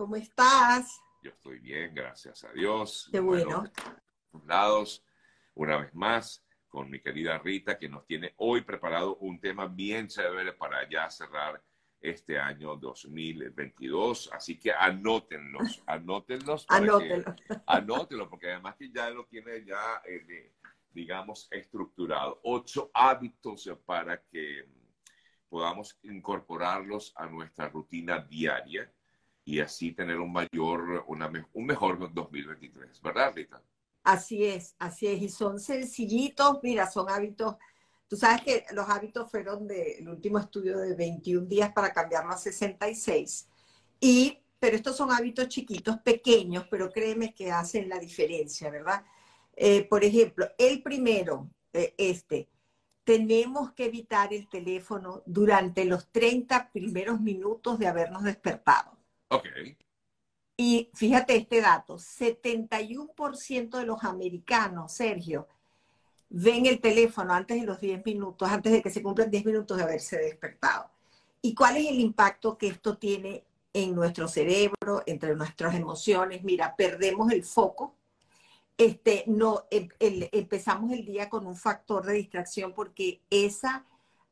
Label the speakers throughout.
Speaker 1: ¿cómo estás?
Speaker 2: Yo estoy bien, gracias a Dios.
Speaker 1: Qué bueno.
Speaker 2: lados, una vez más, con mi querida Rita, que nos tiene hoy preparado un tema bien chévere para ya cerrar este año 2022. Así que anótenlos, anótenlos.
Speaker 1: Anótenlos.
Speaker 2: anótenlos, porque además que ya lo tiene ya, eh, digamos, estructurado. Ocho hábitos para que podamos incorporarlos a nuestra rutina diaria y así tener un mayor, una, un mejor 2023, ¿verdad, Rita?
Speaker 1: Así es, así es. Y son sencillitos, mira, son hábitos. Tú sabes que los hábitos fueron del último estudio de 21 días para cambiarlo a 66. Y, pero estos son hábitos chiquitos, pequeños, pero créeme que hacen la diferencia, ¿verdad? Eh, por ejemplo, el primero, eh, este, tenemos que evitar el teléfono durante los 30 primeros minutos de habernos despertado.
Speaker 2: Ok.
Speaker 1: Y fíjate este dato, 71% de los americanos, Sergio, ven el teléfono antes de los 10 minutos, antes de que se cumplan 10 minutos de haberse despertado. ¿Y cuál es el impacto que esto tiene en nuestro cerebro, entre nuestras emociones? Mira, perdemos el foco, este, no, em, empezamos el día con un factor de distracción porque esa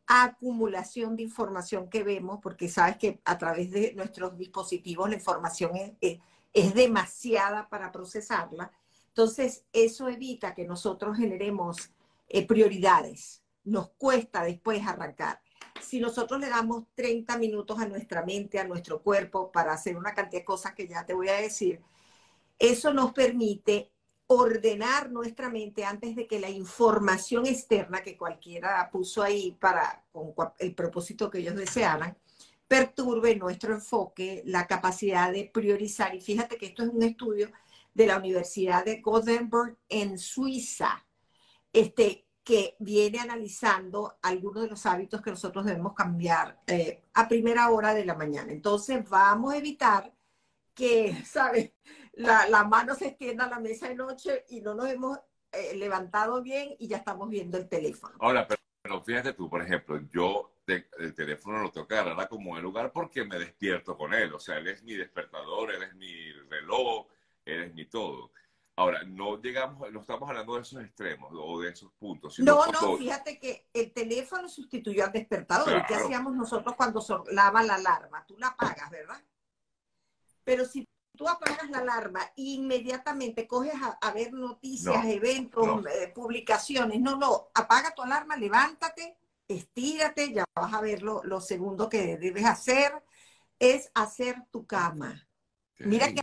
Speaker 1: acumulación de información que vemos, porque sabes que a través de nuestros dispositivos la información es, es, demasiada para procesarla. Entonces, eso evita que nosotros generemos eh, prioridades. Nos cuesta después arrancar. Si nosotros le damos 30 minutos a nuestra mente, a nuestro cuerpo, para hacer una cantidad de cosas que ya te voy a decir, eso nos permite ordenar nuestra mente antes de que la información externa que cualquiera puso ahí para con el propósito que ellos desearan perturbe nuestro enfoque, la capacidad de priorizar. Y fíjate que esto es un estudio de la Universidad de Gothenburg en Suiza, este, que viene analizando algunos de los hábitos que nosotros debemos cambiar eh, a primera hora de la mañana. Entonces, vamos a evitar que, ¿sabes? La, mano se extienda a la mesa de noche y no nos hemos eh, levantado bien y ya estamos viendo el teléfono.
Speaker 2: Ahora, pero, fíjate tú, por ejemplo, yo el teléfono lo tengo que agarrar como el lugar porque me despierto con él. O sea, él es mi despertador, él es mi reloj, él es mi todo. Ahora, no llegamos, no estamos hablando de esos extremos o de esos puntos.
Speaker 1: no, no, fíjate que el teléfono sustituyó al despertador. ¿Qué hacíamos nosotros cuando sonaba la alarma? Tú la apagas, ¿verdad? Pero si tú apagas la alarma e inmediatamente coges a, ver noticias, eventos, eh, publicaciones. No, no, apaga tu alarma, levántate, estírate, ya vas a ver lo, segundo que debes hacer, es hacer tu cama. Mira qué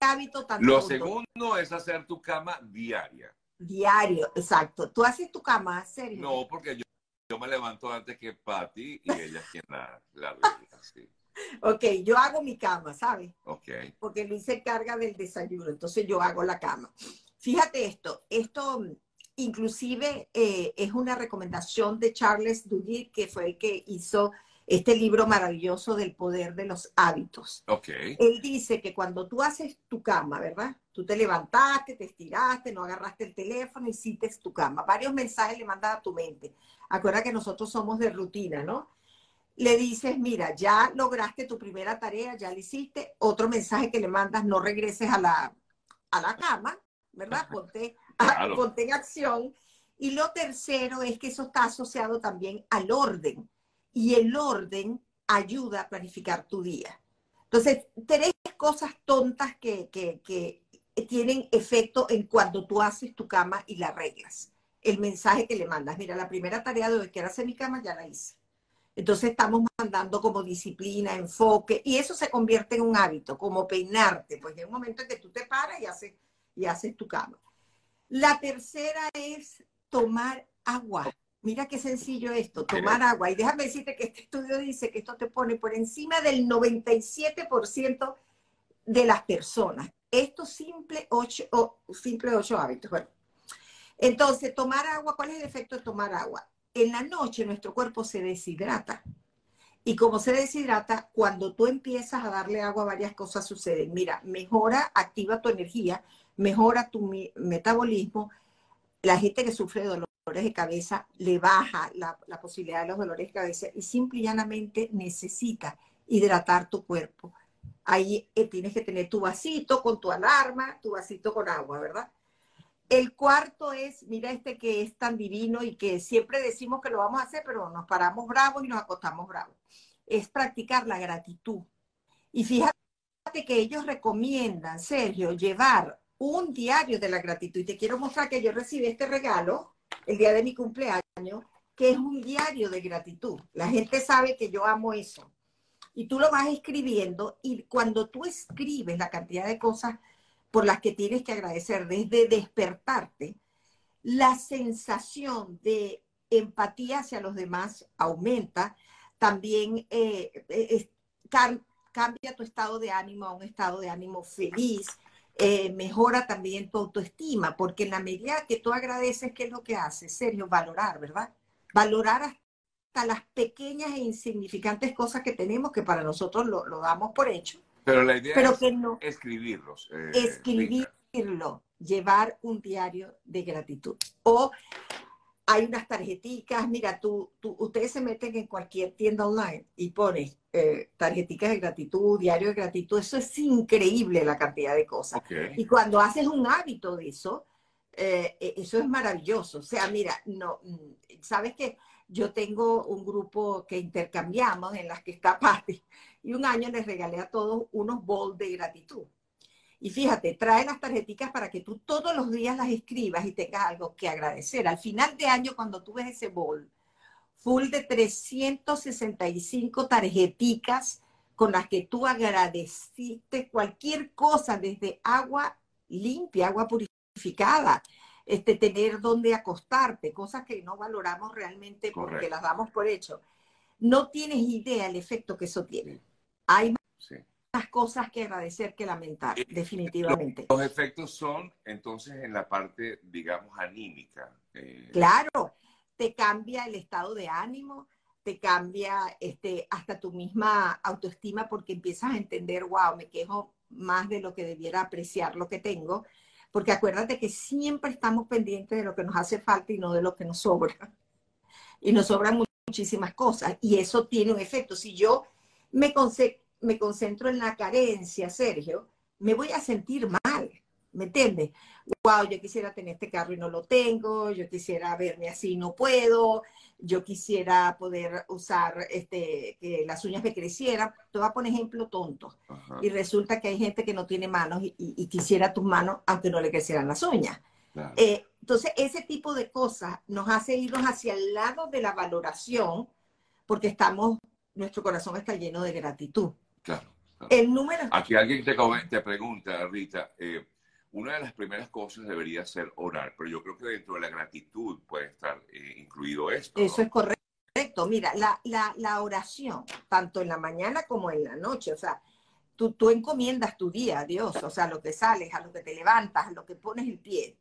Speaker 1: hábito tan
Speaker 2: Lo segundo es hacer tu cama diaria.
Speaker 1: Diario, exacto. ¿Tú haces tu cama, serio?
Speaker 2: No, porque yo, yo me levanto antes que Patty y ella es quien la, la
Speaker 1: Ok, yo hago mi cama, ¿sabes?
Speaker 2: Ok.
Speaker 1: Porque Luis se carga del desayuno, entonces yo hago la cama. Fíjate esto, esto inclusive eh, es una recomendación de Charles Duhigg, que fue el que hizo este libro maravilloso del poder de los hábitos.
Speaker 2: Ok.
Speaker 1: Él dice que cuando tú haces tu cama, ¿verdad? Tú te levantaste, te estiraste, no agarraste el teléfono, hiciste tu cama. Varios mensajes le mandas a tu mente. Acuerda que nosotros somos de rutina, ¿no? Le dices, mira, ya lograste tu primera tarea, ya la hiciste, otro mensaje que le mandas, no regreses a la, a la cama, ¿verdad? Ponte, ponte en acción. Y lo tercero es que eso está asociado también al orden. Y el orden ayuda a planificar tu día. Entonces, tres cosas tontas que, que, que tienen efecto en cuando tú haces tu cama y la arreglas. El mensaje que le mandas, mira, la primera tarea de hoy que era hacer mi cama ya la hice entonces estamos mandando como disciplina, enfoque, y eso se convierte en un hábito, como peinarte, pues hay un momento en que tú te paras y haces, y haces tu cama. La tercera es tomar agua. Mira qué sencillo esto, tomar agua. Y déjame decirte que este estudio dice que esto te pone por encima del 97% de las personas. Estos simple ocho, simple ocho hábitos. Bueno, entonces, tomar agua, ¿cuál es el efecto de tomar agua? En la noche nuestro cuerpo se deshidrata. Y como se deshidrata, cuando tú empiezas a darle agua, varias cosas suceden. Mira, mejora, activa tu energía, mejora tu metabolismo. La gente que sufre dolores de cabeza le baja la, la posibilidad de los dolores de cabeza y simple y llanamente necesita hidratar tu cuerpo. Ahí eh, tienes que tener tu vasito con tu alarma, tu vasito con agua, ¿verdad? El cuarto es, mira este que es tan divino y que siempre decimos que lo vamos a hacer, pero nos paramos bravos y nos acostamos bravos. Es practicar la gratitud. Y fíjate que ellos recomiendan, Sergio, llevar un diario de la gratitud. Y te quiero mostrar que yo recibí este regalo el día de mi cumpleaños, que es un diario de gratitud. La gente sabe que yo amo eso. Y tú lo vas escribiendo y cuando tú escribes la cantidad de cosas por las que tienes que agradecer desde despertarte, la sensación de empatía hacia los demás aumenta, también eh, eh, cambia tu estado de ánimo a un estado de ánimo feliz, eh, mejora también tu autoestima, porque en la medida que tú agradeces, ¿qué es lo que hace? Sergio, valorar, ¿verdad? Valorar hasta las pequeñas e insignificantes cosas que tenemos, que para nosotros lo, damos por hecho.
Speaker 2: Pero la idea es escribirlos.
Speaker 1: Eh, escribirlo, llevar un diario de gratitud. O hay unas tarjeticas, mira, tú, ustedes se meten en cualquier tienda online y pones eh, tarjeticas de gratitud, diario de gratitud, eso es increíble la cantidad de cosas. Y cuando haces un hábito de eso, eh, e, eso es maravilloso. O sea, mira, no, mm, sabes que yo tengo un grupo que intercambiamos en las que está Patti y un año les regalé a todos unos bowls de gratitud. Y fíjate, trae las tarjeticas para que tú todos los días las escribas y tengas algo que agradecer. Al final de año, cuando tú ves ese bol full de 365 tarjeticas con las que tú agradeciste cualquier cosa, desde agua limpia, agua purificada, este, tener donde acostarte, cosas que no valoramos realmente porque las damos por hecho. No tienes idea el efecto que eso tiene. Hay más cosas que agradecer que lamentar, definitivamente.
Speaker 2: Los, efectos son entonces en la parte, digamos, anímica.
Speaker 1: Eh, claro, te cambia el estado de ánimo, te cambia este, hasta tu misma autoestima porque empiezas a entender, wow, me quejo más de lo que debiera apreciar lo que tengo, porque acuérdate que siempre estamos pendientes de lo que nos hace falta y no de lo que nos sobra. Y nos sobran muchísimas cosas y eso tiene un efecto. Si yo me, me concentro en la carencia, Sergio, me voy a sentir mal, ¿me entiendes? Wow, yo quisiera tener este carro y no lo tengo, yo quisiera verme así y no puedo, yo quisiera poder usar este, que las uñas me crecieran. Te voy a poner ejemplo tonto. Y resulta que hay gente que no tiene manos y, quisiera tus manos aunque no le crecieran las uñas. Eh, entonces, ese tipo de cosas nos hace irnos hacia el lado de la valoración porque estamos, nuestro corazón está lleno de gratitud.
Speaker 2: Claro.
Speaker 1: El número.
Speaker 2: Aquí alguien te, te pregunta, Rita, eh, una de las primeras cosas debería ser orar, pero yo creo que dentro de la gratitud puede estar eh, incluido esto.
Speaker 1: Eso es correcto. Mira, la, la, la, oración, tanto en la mañana como en la noche, o sea, tú, tú encomiendas tu día a Dios, o sea, lo que sales, a lo que te levantas, a lo que pones el pie.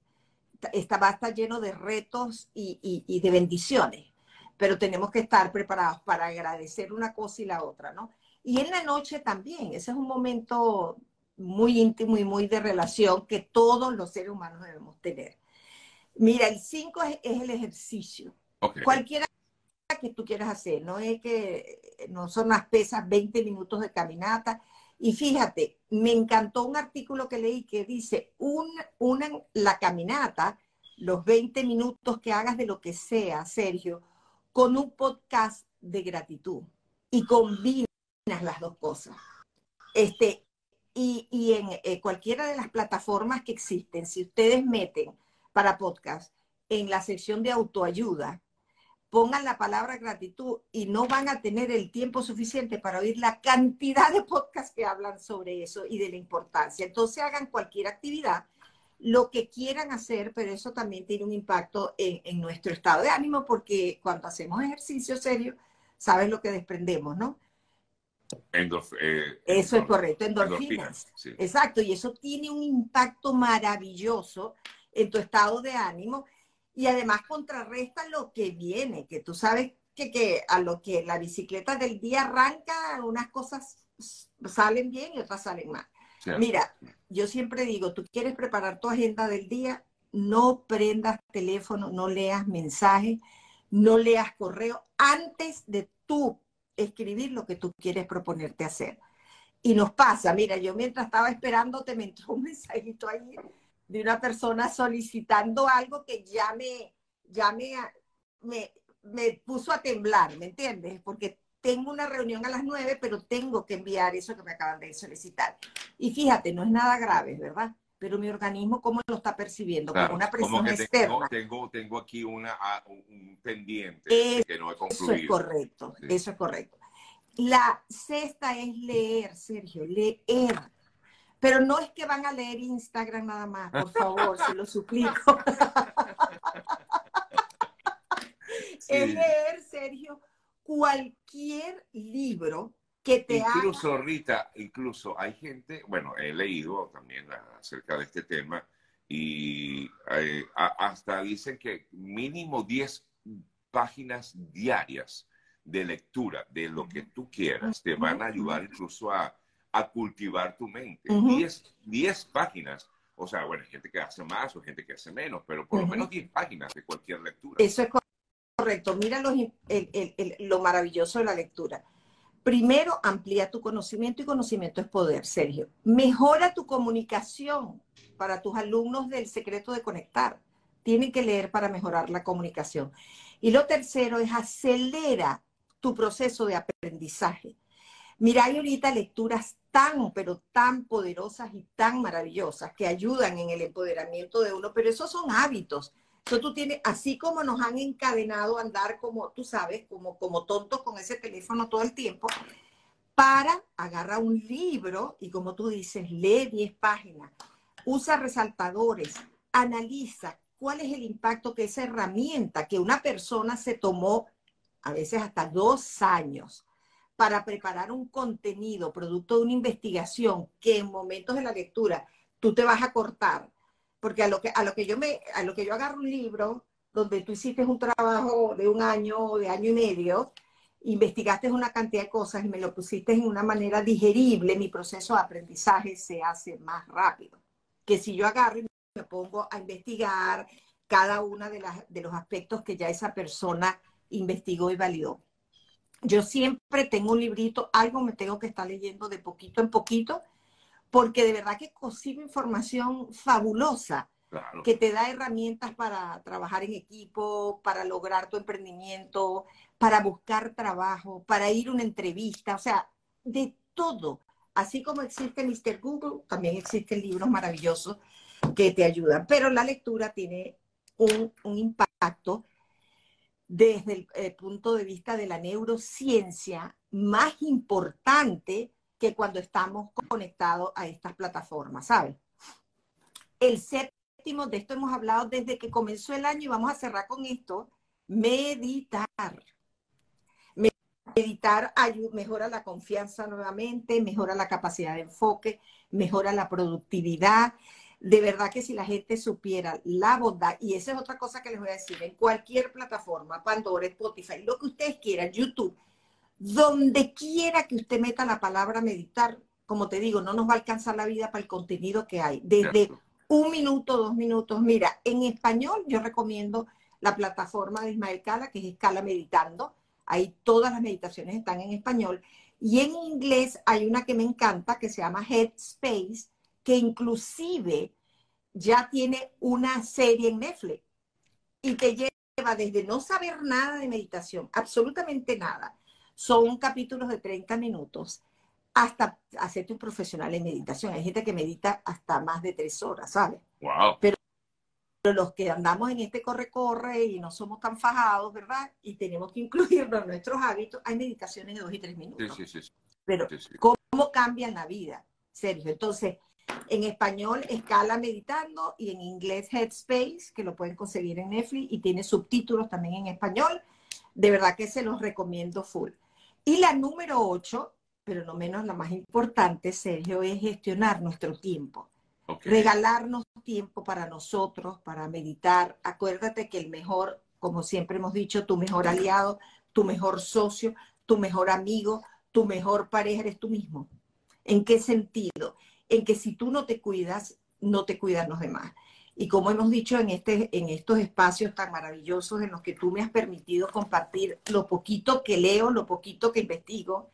Speaker 1: Está, va a estar lleno de retos y, y, y de bendiciones, pero tenemos que estar preparados para agradecer una cosa y la otra, ¿no? Y en la noche también, ese es un momento muy íntimo y muy de relación que todos los seres humanos debemos tener. Mira, el 5 es, el ejercicio. Cualquiera que tú quieras hacer, no es que no son las pesas 20 minutos de caminata. Y fíjate, me encantó un artículo que leí que dice, un, una, la caminata, los 20 minutos que hagas de lo que sea, Sergio, con un podcast de gratitud y combina las dos cosas. Este, y, y en eh, cualquiera de las plataformas que existen, si ustedes meten para podcast en la sección de autoayuda, pongan la palabra gratitud y no van a tener el tiempo suficiente para oír la cantidad de podcasts que hablan sobre eso y de la importancia. Entonces hagan cualquier actividad, lo que quieran hacer, pero eso también tiene un impacto en, en nuestro estado de ánimo porque cuando hacemos ejercicio serio, sabes lo que desprendemos, ¿no?
Speaker 2: Eh,
Speaker 1: eso es correcto, endorfinas. Exacto, y eso tiene un impacto maravilloso en tu estado de ánimo y además contrarresta lo que viene, que tú sabes que, que a lo que la bicicleta del día arranca, unas cosas salen bien y otras salen mal. Mira, yo siempre digo, tú quieres preparar tu agenda del día, no prendas teléfono, no leas mensajes, no leas correo antes de tú escribir lo que tú quieres proponerte hacer. Y nos pasa, mira, yo mientras estaba esperando te me entró un mensajito ahí de una persona solicitando algo que ya me, ya me, me, me puso a temblar, ¿me entiendes? Porque tengo una reunión a las nueve, pero tengo que enviar eso que me acaban de solicitar. Y fíjate, no es nada grave, ¿verdad? Pero mi organismo, ¿cómo lo está percibiendo? como una presión externa.
Speaker 2: Tengo, tengo, aquí una, ah, un pendiente que no he
Speaker 1: concluido. Eso es correcto, eso es correcto. La sexta es leer, Sergio, leer. Pero no es que van a leer Instagram nada más, por favor, se lo suplico. Es leer, Sergio, cualquier libro que te
Speaker 2: incluso, Rita, incluso hay gente, bueno, he leído también acerca de este tema y eh, hasta dicen que mínimo 10 páginas diarias de lectura de lo que tú quieras te van a ayudar incluso a, cultivar tu mente. 10 páginas. O sea, bueno, hay gente que hace más o gente que hace menos, pero por lo menos 10 páginas de cualquier lectura.
Speaker 1: Eso es correcto. Mira lo, maravilloso de la lectura. Primero, amplía tu conocimiento y conocimiento es poder, Sergio. Mejora tu comunicación para tus alumnos del secreto de conectar. Tienen que leer para mejorar la comunicación. Y lo tercero es acelera tu proceso de aprendizaje. Mira, hay ahorita lecturas tan, pero tan poderosas y tan maravillosas que ayudan en el empoderamiento de uno, pero esos son hábitos. Entonces tú tienes, así como nos han encadenado a andar como, tú sabes, como, como tontos con ese teléfono todo el tiempo, para, agarra un libro y como tú dices, lee 10 páginas, usa resaltadores, analiza cuál es el impacto que esa herramienta que una persona se tomó, a veces hasta dos años, para preparar un contenido producto de una investigación que en momentos de la lectura tú te vas a cortar porque a lo que, a lo que yo me, a lo que yo agarro un libro donde tú hiciste un trabajo de un año o de año y medio, investigaste una cantidad de cosas y me lo pusiste en una manera digerible, mi proceso de aprendizaje se hace más rápido. Que si yo agarro y me pongo a investigar cada uno de, de los aspectos que ya esa persona investigó y validó. Yo siempre tengo un librito, algo me tengo que estar leyendo de poquito en poquito porque de verdad que consigo información fabulosa que te da herramientas para trabajar en equipo, para lograr tu emprendimiento, para buscar trabajo, para ir a una entrevista, o sea, de todo. Así como existe Mr. Google, también existen libros maravillosos que te ayudan, pero la lectura tiene un, impacto desde el, el punto de vista de la neurociencia más importante que cuando estamos conectados a estas plataformas, ¿sabes? El séptimo, de esto hemos hablado desde que comenzó el año y vamos a cerrar con esto, meditar. Meditar mejora la confianza nuevamente, mejora la capacidad de enfoque, mejora la productividad. De verdad que si la gente supiera la bondad, y esa es otra cosa que les voy a decir, en cualquier plataforma, Pandora, Spotify, lo que ustedes quieran, YouTube, donde quiera que usted meta la palabra meditar, como te digo, no nos va a alcanzar la vida para el contenido que hay. Desde un minuto, dos minutos. Mira, en español yo recomiendo la plataforma de Ismael Cala, que es Escala Meditando. Ahí todas las meditaciones están en español. Y en inglés hay una que me encanta, que se llama Headspace, que inclusive ya tiene una serie en Netflix y te lleva desde no saber nada de meditación, absolutamente nada, son capítulos de 30 minutos hasta hacerte un profesional en meditación. Hay gente que medita hasta más de tres horas, ¿sabes?
Speaker 2: Wow.
Speaker 1: Pero, los que andamos en este corre-corre y no somos tan fajados, ¿verdad? Y tenemos que incluirlo en nuestros hábitos, hay meditaciones de dos y tres minutos.
Speaker 2: Sí, sí, sí.
Speaker 1: Pero, ¿cómo cambian la vida, Sergio? Entonces, en español, Escala Meditando y en inglés Headspace, que lo pueden conseguir en Netflix y tiene subtítulos también en español. De verdad que se los recomiendo full. Y la número ocho, pero no menos la más importante, Sergio, es gestionar nuestro tiempo. Regalarnos tiempo para nosotros, para meditar. Acuérdate que el mejor, como siempre hemos dicho, tu mejor aliado, tu mejor socio, tu mejor amigo, tu mejor pareja eres tú mismo. ¿En qué sentido? En que si tú no te cuidas, no te cuidan los demás. Y como hemos dicho en, este, en estos espacios tan maravillosos en los que tú me has permitido compartir lo poquito que leo, lo poquito que investigo,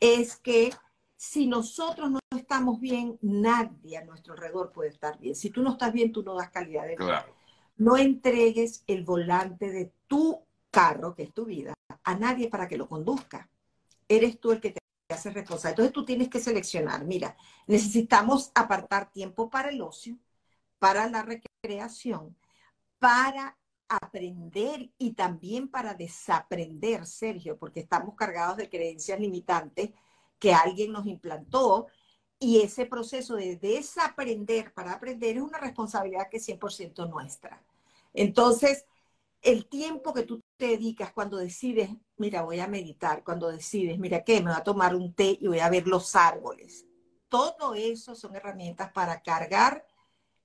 Speaker 1: es que si nosotros no estamos bien, nadie a nuestro alrededor puede estar bien. Si tú no estás bien, tú no das calidad de vida. No entregues el volante de tu carro, que es tu vida, a nadie para que lo conduzca. Eres tú el que te hace responsable. Entonces tú tienes que seleccionar, mira, necesitamos apartar tiempo para el ocio, para la recreación, para aprender y también para desaprender, Sergio, porque estamos cargados de creencias limitantes que alguien nos implantó y ese proceso de desaprender para aprender es una responsabilidad que es 100% nuestra. Entonces, el tiempo que tú te dedicas cuando decides, mira, voy a meditar, cuando decides, mira, ¿qué? Me voy a tomar un té y voy a ver los árboles. Todo eso son herramientas para cargar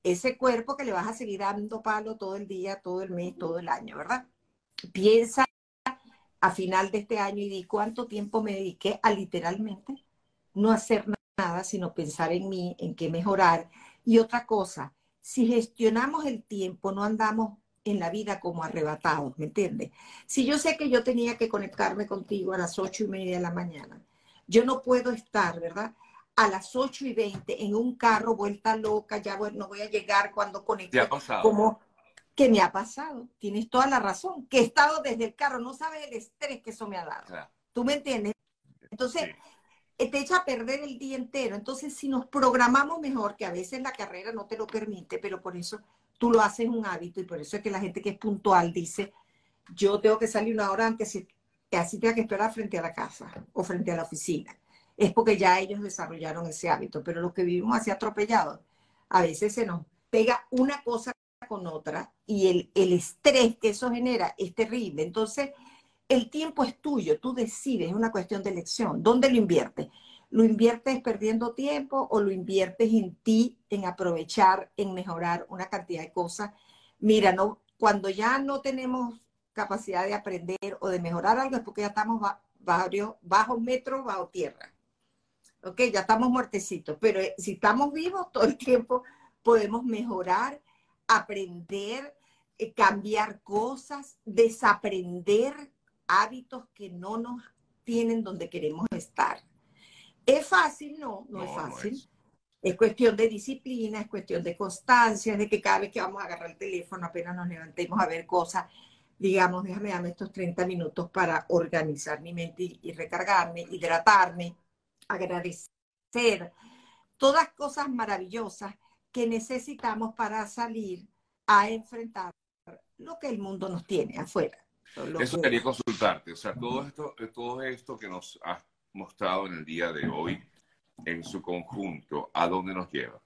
Speaker 1: ese cuerpo que le vas a seguir dando palo todo el día, todo el mes, todo el año, ¿verdad? Piensa a final de este año y di cuánto tiempo me dediqué a literalmente no hacer nada, sino pensar en mí, en qué mejorar. Y otra cosa, si gestionamos el tiempo, no andamos en la vida como arrebatados, ¿me entiendes? Si yo sé que yo tenía que conectarme contigo a las ocho y media de la mañana, yo no puedo estar, ¿verdad? A las 8 y 20 en un carro vuelta loca, ya bueno, no voy a llegar cuando conecte.
Speaker 2: ha pasado?
Speaker 1: Como que me ha pasado, tienes toda la razón, que he estado desde el carro, no sabes el estrés que eso me ha dado. ¿Tú me entiendes? Entonces, eh, te echa a perder el día entero. Entonces, si nos programamos mejor, que a veces la carrera no te lo permite, pero por eso tú lo haces un hábito y por eso es que la gente que es puntual dice, yo tengo que salir una hora antes, así tenga que esperar frente a la casa o frente a la oficina es porque ya ellos desarrollaron ese hábito, pero los que vivimos así atropellados, a veces se nos pega una cosa con otra y el, el estrés que eso genera es terrible. Entonces, el tiempo es tuyo, tú decides, es una cuestión de elección. ¿Dónde lo inviertes? ¿Lo inviertes perdiendo tiempo o lo inviertes en ti, en aprovechar, en mejorar una cantidad de cosas? Mira, no, cuando ya no tenemos capacidad de aprender o de mejorar algo es porque ya estamos bajo, bajo metro, bajo tierra ok, ya estamos muertecitos, pero eh, si estamos vivos todo el tiempo, podemos mejorar, aprender, eh, cambiar cosas, desaprender hábitos que no nos tienen donde queremos estar. ¿Es fácil? No, no, es fácil. es. cuestión de disciplina, es cuestión de constancia, de que cada vez que vamos a agarrar el teléfono, apenas nos levantemos a ver cosas, digamos, déjame darme estos 30 minutos para organizar mi mente y, y recargarme, hidratarme, agradecer, todas cosas maravillosas que necesitamos para salir a enfrentar lo que el mundo nos tiene afuera.
Speaker 2: Eso quería consultarte, o sea, todo esto, todo esto que nos has mostrado en el día de hoy, en su conjunto, ¿a dónde nos lleva?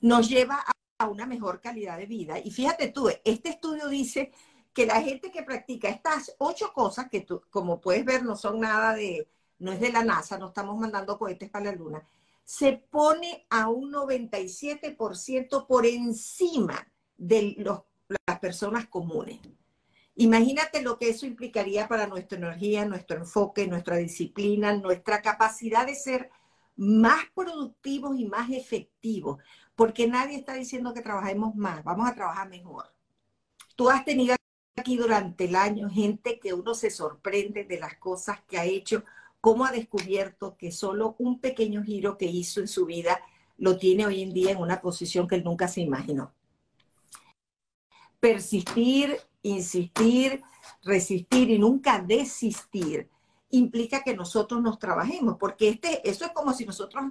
Speaker 1: Nos lleva a una mejor calidad de vida. Y fíjate tú, este estudio dice que la gente que practica estas ocho cosas, que tú, como puedes ver, no son nada de, no es de la NASA, no estamos mandando cohetes para la Luna, se pone a un 97% por encima de las personas comunes. Imagínate lo que eso implicaría para nuestra energía, nuestro enfoque, nuestra disciplina, nuestra capacidad de ser más productivos y más efectivos, porque nadie está diciendo que trabajemos más, vamos a trabajar mejor. Tú has tenido aquí durante el año gente que uno se sorprende de las cosas que ha hecho cómo ha descubierto que solo un pequeño giro que hizo en su vida lo tiene hoy en día en una posición que él nunca se imaginó. Persistir, insistir, resistir y nunca desistir implica que nosotros nos trabajemos, porque este, eso es como si nosotros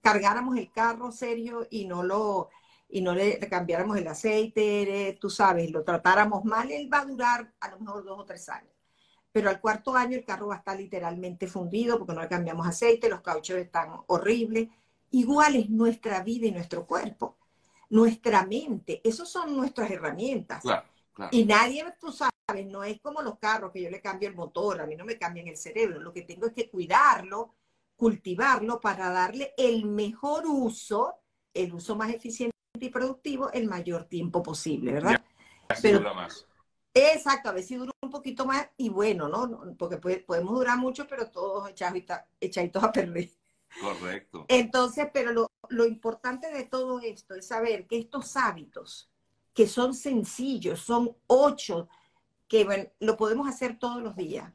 Speaker 1: cargáramos el carro serio y no lo y no le cambiáramos el aceite, tú sabes, lo tratáramos mal, él va a durar a lo mejor dos o tres años pero al cuarto año el carro va a estar literalmente fundido porque no le cambiamos aceite, los cauchos están horribles. Igual es nuestra vida y nuestro cuerpo, nuestra mente, esas son nuestras herramientas. Y nadie, tú sabes, no es como los carros que yo le cambio el motor, a mí no me cambian el cerebro, lo que tengo es que cuidarlo, cultivarlo para darle el mejor uso, el uso más eficiente y productivo el mayor tiempo posible, ¿verdad?
Speaker 2: Pero, más.
Speaker 1: Exacto, a ver si dura un poquito más y bueno, ¿no? Porque podemos durar mucho, pero todos echaditos a perder.
Speaker 2: Correcto.
Speaker 1: Entonces, pero lo, lo importante de todo esto es saber que estos hábitos, que son sencillos, son ocho, que bueno, lo podemos hacer todos los días,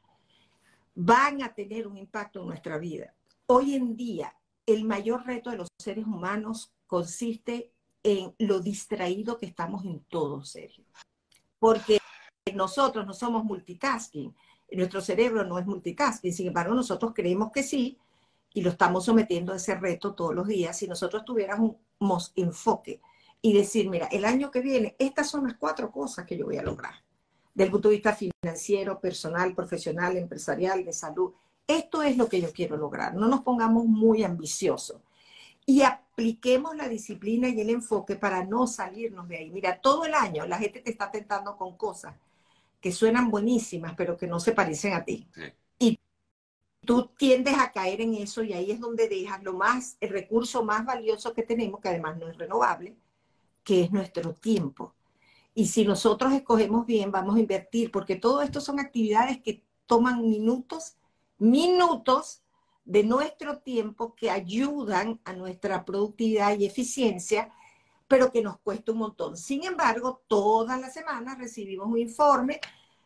Speaker 1: van a tener un impacto en nuestra vida. Hoy en día, el mayor reto de los seres humanos consiste en lo distraído que estamos en todo, Sergio. Porque nosotros no somos multitasking, nuestro cerebro no es multitasking, sin embargo nosotros creemos que sí y lo estamos sometiendo a ese reto todos los días. Si nosotros tuviéramos enfoque y decir, mira, el año que viene, estas son las cuatro cosas que yo voy a lograr, del punto de vista financiero, personal, profesional, empresarial, de salud. Esto es lo que yo quiero lograr. No nos pongamos muy ambiciosos y apliquemos la disciplina y el enfoque para no salirnos de ahí. Mira, todo el año la gente te está tentando con cosas que suenan buenísimas, pero que no se parecen a ti. Y tú tiendes a caer en eso y ahí es donde dejas lo más, el recurso más valioso que tenemos, que además no es renovable, que es nuestro tiempo. Y si nosotros escogemos bien, vamos a invertir, porque todo esto son actividades que toman minutos, minutos de nuestro tiempo que ayudan a nuestra productividad y eficiencia, pero que nos cuesta un montón. Sin embargo, todas las semanas recibimos un informe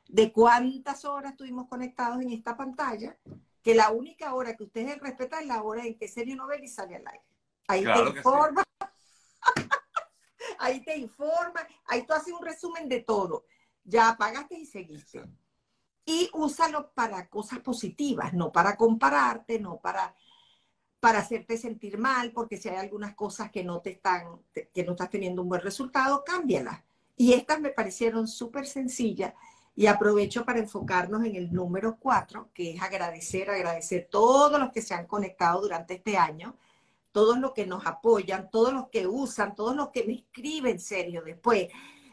Speaker 1: de cuántas horas estuvimos conectados en esta pantalla, que la única hora que ustedes respetan es la hora en que Serio Novel sale al aire. Ahí te informa. ahí te informa, ahí tú haces un resumen de todo. Ya apagaste y seguiste y úsalo para cosas positivas, no para compararte, no para, para hacerte sentir mal, porque si hay algunas cosas que no te están, que no estás teniendo un buen resultado, cámbialas. Y estas me parecieron súper sencillas y aprovecho para enfocarnos en el número cuatro, que es agradecer, agradecer a todos los que se han conectado durante este año, todos los que nos apoyan, todos los que usan, todos los que me escriben serio después.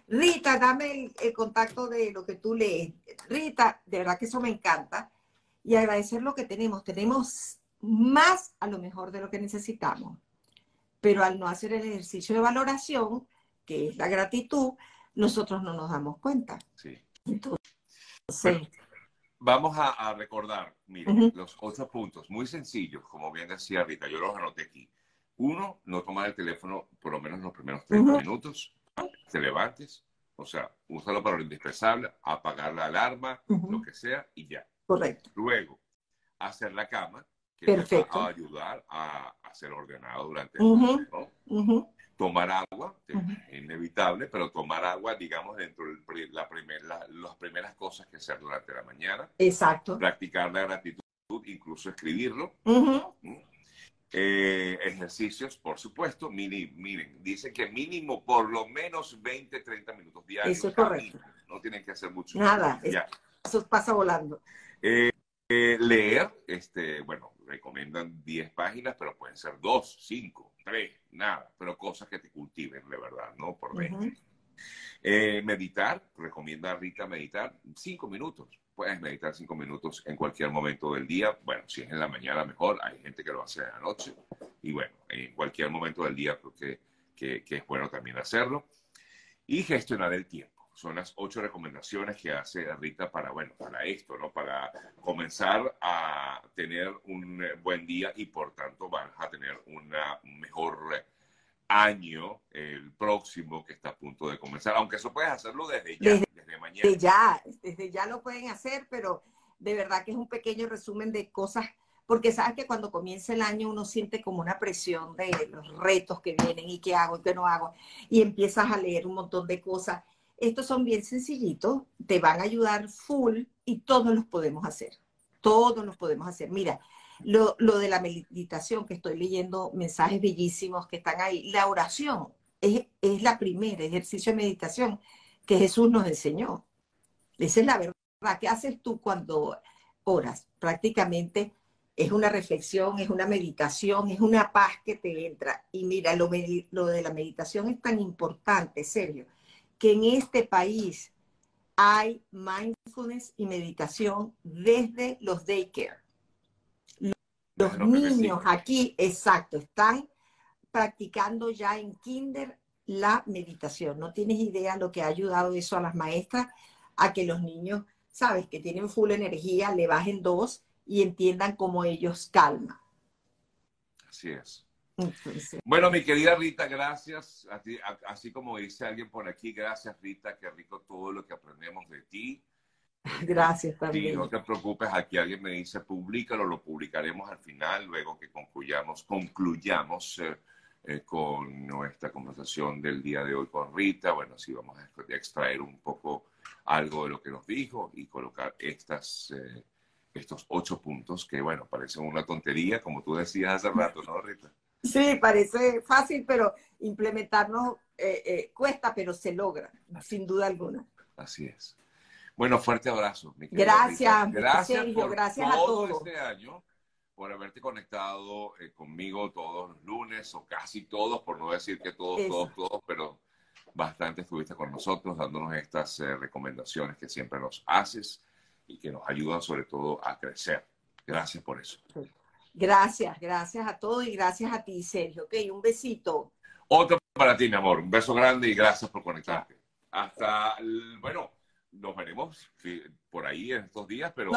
Speaker 1: Rita, dame el, contacto de lo que tú lees. Rita, de verdad que eso me encanta. Y agradecer lo que tenemos. Tenemos más a lo mejor de lo que necesitamos. Pero al no hacer el ejercicio de valoración, que es la gratitud, nosotros no nos damos cuenta.
Speaker 2: Sí. Entonces, vamos a, recordar, miren, los ocho puntos, muy sencillos, como bien decía Rita, yo los anoté aquí. Uno, no tomar el teléfono por lo menos los primeros 30 minutos te levantes, o sea, úsalo para lo indispensable, apagar la alarma, lo que sea, y ya.
Speaker 1: Correcto.
Speaker 2: Luego, hacer la cama, que
Speaker 1: Perfecto.
Speaker 2: te va a ayudar a, a ser ordenado durante el día, ¿no? Tomar agua, es inevitable, pero tomar agua, digamos, dentro de la las primeras cosas que hacer durante la mañana.
Speaker 1: Exacto.
Speaker 2: Practicar la gratitud, incluso escribirlo. Eh, ejercicios, por supuesto, miren, dice que mínimo por lo menos 20, 30 minutos diarios.
Speaker 1: Eso es correcto.
Speaker 2: No tienen que hacer mucho.
Speaker 1: Nada, eso pasa volando.
Speaker 2: Eh, eh, leer, este, bueno, recomiendan 10 páginas, pero pueden ser 2, 5, 3, nada, pero cosas que te cultiven, de verdad, ¿no? Por dentro. meditar, recomienda Rita meditar 5 minutos puedes meditar cinco minutos en cualquier momento del día. Bueno, si es en la mañana, mejor. Hay gente que lo hace en la noche. Y bueno, en cualquier momento del día creo que, que, es bueno también hacerlo. Y gestionar el tiempo. Son las ocho recomendaciones que hace Rita para, bueno, para esto, ¿no? Para comenzar a tener un buen día y por tanto vas a tener una mejor año, el próximo que está a punto de comenzar, aunque eso puedes hacerlo desde ya, desde, mañana.
Speaker 1: Desde ya, desde ya lo pueden hacer, pero de verdad que es un pequeño resumen de cosas, porque sabes que cuando comienza el año uno siente como una presión de los retos que vienen y qué hago y qué no hago, y empiezas a leer un montón de cosas. Estos son bien sencillitos, te van a ayudar full y todos los podemos hacer. Todos los podemos hacer. Mira, lo, de la meditación, que estoy leyendo mensajes bellísimos que están ahí. La oración es, es la primera ejercicio de meditación que Jesús nos enseñó. Esa es la verdad. ¿Qué haces tú cuando oras? Prácticamente es una reflexión, es una meditación, es una paz que te entra. Y mira, lo, lo de la meditación es tan importante, serio, que en este país hay mindfulness y meditación desde los daycare. Los niños aquí, exacto, están practicando ya en kinder la meditación. No tienes idea lo que ha ayudado eso a las maestras a que los niños, sabes, que tienen full energía, le bajen dos y entiendan cómo ellos calman.
Speaker 2: Así es. Bueno, mi querida Rita, gracias. así como dice alguien por aquí, gracias Rita, qué rico todo lo que aprendemos de ti.
Speaker 1: Gracias también.
Speaker 2: No te preocupes, aquí alguien me dice, públicalo, lo publicaremos al final, luego que concluyamos, concluyamos eh, eh, con nuestra conversación del día de hoy con Rita. Bueno, sí, vamos a extraer un poco algo de lo que nos dijo y colocar estas, eh, estos ocho puntos que, bueno, parecen una tontería, como tú decías hace rato, ¿no, Rita?
Speaker 1: Sí, parece fácil, pero implementarnos cuesta, pero se logra, sin duda alguna.
Speaker 2: Así es. Bueno, fuerte abrazo.
Speaker 1: Mi gracias, gracias, gracias a todos.
Speaker 2: este año, por haberte conectado eh, conmigo todos los lunes, o casi todos, por no decir que todos, todos, todos, pero bastante estuviste con nosotros dándonos estas eh, recomendaciones que siempre nos haces y que nos ayudan sobre todo a crecer. Gracias por eso.
Speaker 1: Gracias, gracias a todos y gracias a ti, Sergio. Ok, un besito.
Speaker 2: Otro para ti, mi amor. Un beso grande y gracias por conectarte. Hasta, bueno, nos veremos por ahí en estos días, pero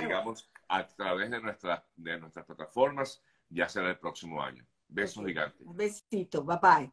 Speaker 2: digamos a través de, nuestras de nuestras plataformas, ya será el próximo año. Besos gigantes.
Speaker 1: Un besito, bye bye.